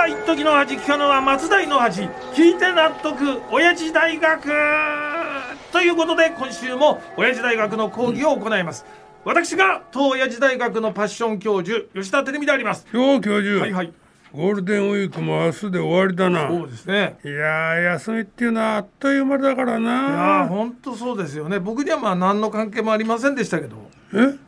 は一時の恥聞かぬは松代の恥聞いて納得親父大学。ということで今週も親父大学の講義を行います、私が当親父大学のパッション教授吉田照美であります。今日教授。はいはい。ゴールデンウィークも明日で終わりだな。そうですね。いや休みっていうのはあっという間だからな。いや本当そうですよね。僕にはまあ何の関係もありませんでしたけど。え？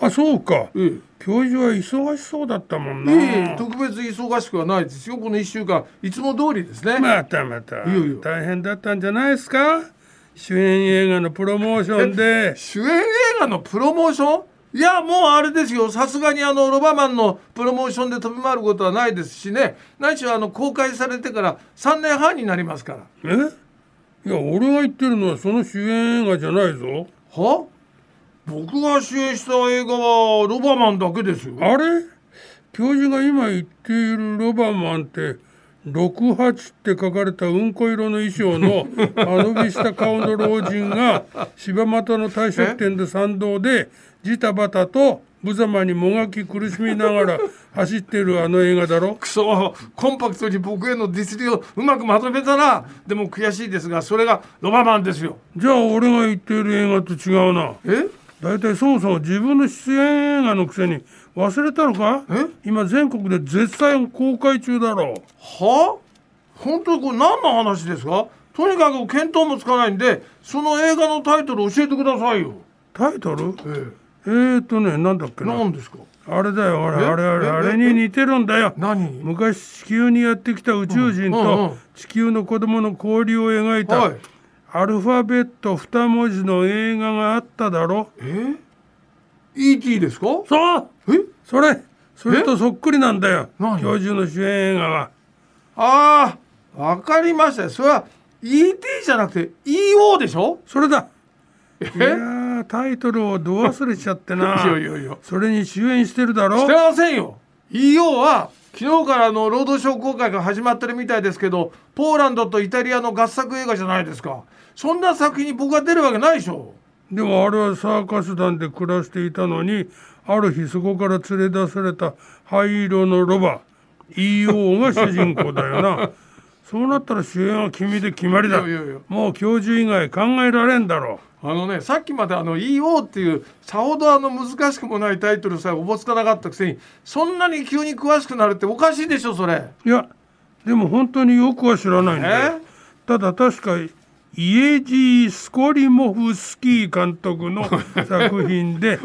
あそうか、ええ、教授は忙しそうだったもんな、ええ、特別忙しくはないですよ。この1週間。いつも通りですね。またまた。大変だったんじゃないですか？主演映画のプロモーションで。主演映画のプロモーション？いやもうあれですよ。さすがにあのロバマンのプロモーションで飛び回ることはないですしね。何しろあの公開されてから3年半になりますから。え？いや俺が言ってるのはその主演映画じゃないぞ。は？僕が主演した映画はロバマンだけですよ。あれ？教授が今言っているロバマンって68って書かれたうんこ色の衣装の あのびした顔の老人が柴又の大食店で参道でジタバタと無様にもがき苦しみながら走ってるあの映画だろ？くそコンパクトに僕へのディスりをうまくまとめたなでも悔しいですがそれがロバマンですよ。じゃあ俺が言っている映画と違うな。え？大体そもそも自分の出演映画のくせに忘れたのか？今全国で絶賛公開中だろう。は？本当にこれ何の話ですか？とにかく見当もつかないんでその映画のタイトル教えてくださいよ。タイトル？ええ。えー、とねなんだっけな？何ですか？あれだよあれあれあれあれに似てるんだよ。何？昔地球にやってきた宇宙人と地球の子供の交流を描いた、アルファベット2文字の映画があっただろ？え？E.T. ですか？そう！え？それ！それとそっくりなんだよ。教授の主演映画はああわかりました。それは E.T. じゃなくて E.O. でしょ？それだ。いやタイトルをど忘れちゃってな。いやいやいや。それに主演してるだろ？してませんよ E.O. は昨日からの労働省公開が始まってるみたいですけどポーランドとイタリアの合作映画じゃないですか。そんな作品に僕が出るわけないでしょ。でもあれはサーカス団で暮らしていたのにある日そこから連れ出された灰色のロバ。EO が主人公だよな。そうなったら主演は君で決まりだ。もう教授以外考えられんだろう。あのねさっきまであの EO っていうさほどあの難しくもないタイトルさえおぼつかなかったくせにそんなに急に詳しくなるっておかしいでしょそれ。いやでも本当によくは知らないんだよただ確かイエジー・スコリモフスキー監督の 作品で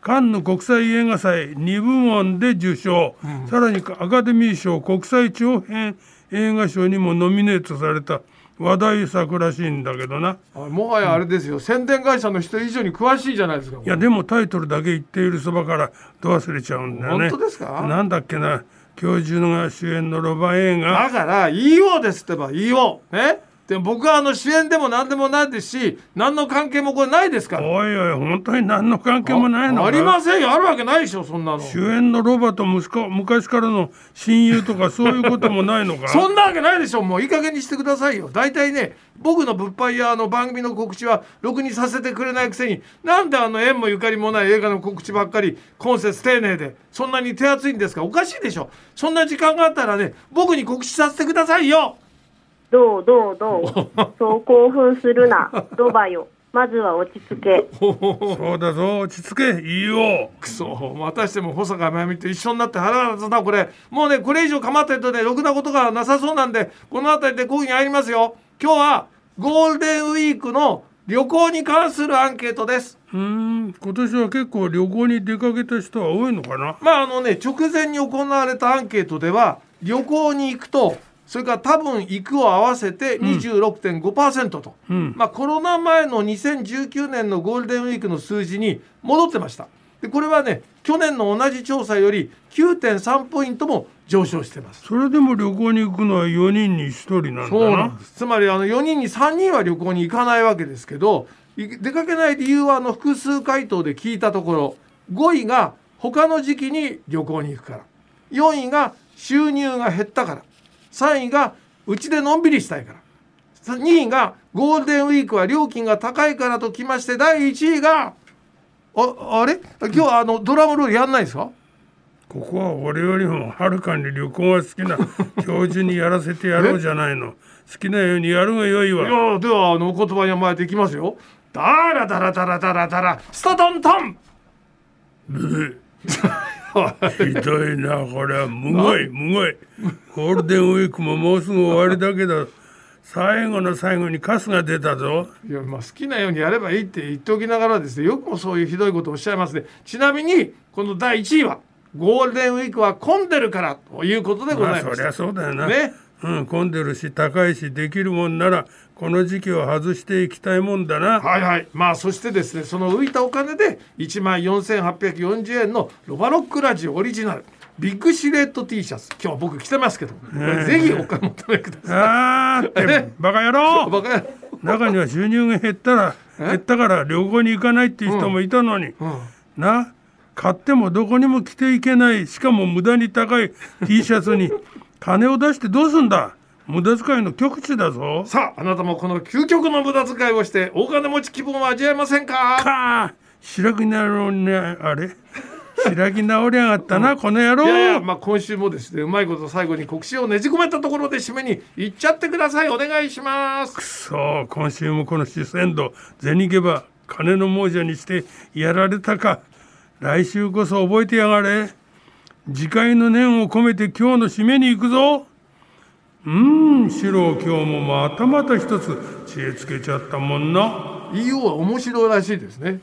カンヌ国際映画祭2部門で受賞、うん、さらにアカデミー賞国際長編映画賞にもノミネートされた話題作らしいんだけどな。もはやあれですよ、うん、宣伝会社の人以上に詳しいじゃないですかいやでもタイトルだけ言っているそばからど忘れちゃうんだよね。本当ですか？なんだっけな教授のが主演のロバ映画。だから「EO」ですってば「EO」ねでも僕はあの主演でも何でもないですし何の関係もこれないですから。おいおい本当に何の関係もないのありませんよ。あるわけないでしょそんなの。主演のロバと息子昔からの親友とかそういうこともないのか。そんなわけないでしょ。もういい加減にしてくださいよ。大体ね僕の物販やあの番組の告知はろくにさせてくれないくせになんであの縁もゆかりもない映画の告知ばっかり今節丁寧でそんなに手厚いんですか。おかしいでしょ。そんな時間があったらね僕に告知させてくださいよどうどうどう？そう興奮するな。ロバよまずは落ち着け。そうだぞ。落ち着け。いいよ。くそ。またしても保坂真由美と一緒になって腹が立つなこれ。もうねこれ以上構ってるとねろくなことがなさそうなんでこの辺りで講義に入りますよ。今日はゴールデンウィークの旅行に関するアンケートです。うん。今年は結構旅行に出かけた人は多いのかな？まああのね直前に行われたアンケートでは旅行に行くとそれから多分行くを合わせて26.5%と、うん、まあ、コロナ前の2019年のゴールデンウィークの数字に戻ってました。でこれはね去年の同じ調査より9.3ポイントも上昇してます。それでも旅行に行くのは4人に1人なんだな。つまりあの4人に3人は旅行に行かないわけですけど出かけない理由はあの複数回答で聞いたところ5位が他の時期に旅行に行くから。4位が収入が減ったから3位がうちでのんびりしたいから。2位がゴールデンウィークは料金が高いからときまして第1位がああれ？今日あのドラムロールやんないですか？ここは俺よりもはるかに旅行が好きな 教授にやらせてやろうじゃないの。好きなようにやるがよいわ。いやではあのお言葉に甘えていきますよ。ダラダラダラダラダラスタトントン。ブひどいなこれは。むごいむごい。ゴールデンウィークももうすぐ終わりだけど最後の最後にカスが出たぞ。いやまあ好きなようにやればいいって言っておきながらですねよくもそういうひどいことをおっしゃいますね。ちなみにこの第1位はゴールデンウィークは混んでるからということでございます、まあ、そりゃそうだよな。ねうん、混んでるし高いしできるもんならこの時期を外していきたいもんだな。はいはい。まあそしてですねその浮いたお金で1万4840円のロバロックラジオオリジナル。ビッグシルエット T シャツ。今日僕着てますけど、これぜひお買い求めください、あーってバカ野郎。バカ野郎。中には収入が減ったら減ったから旅行に行かないっていう人もいたのに、うん。うん、な？買ってもどこにも着ていけない。しかも無駄に高い T シャツに金を出してどうすんだ？無駄遣いの極致だぞ。さああなたもこの究極の無駄遣いをして大金持ち気分を味わえませんか？か。白くなるねあれ？開き直りやがったな、うん、この野郎。いやまあ、今週もですねうまいこと最後に国士をねじ込めたところで締めに行っちゃってください。お願いします。くそ今週もこの主戦度銭ゲバ金の亡者にしてやられたか。来週こそ覚えてやがれ次回の念を込めて今日の締めに行くぞ。うん四郎今日もまたまた一つ知恵つけちゃったもんな。いいよは面白いらしいですね。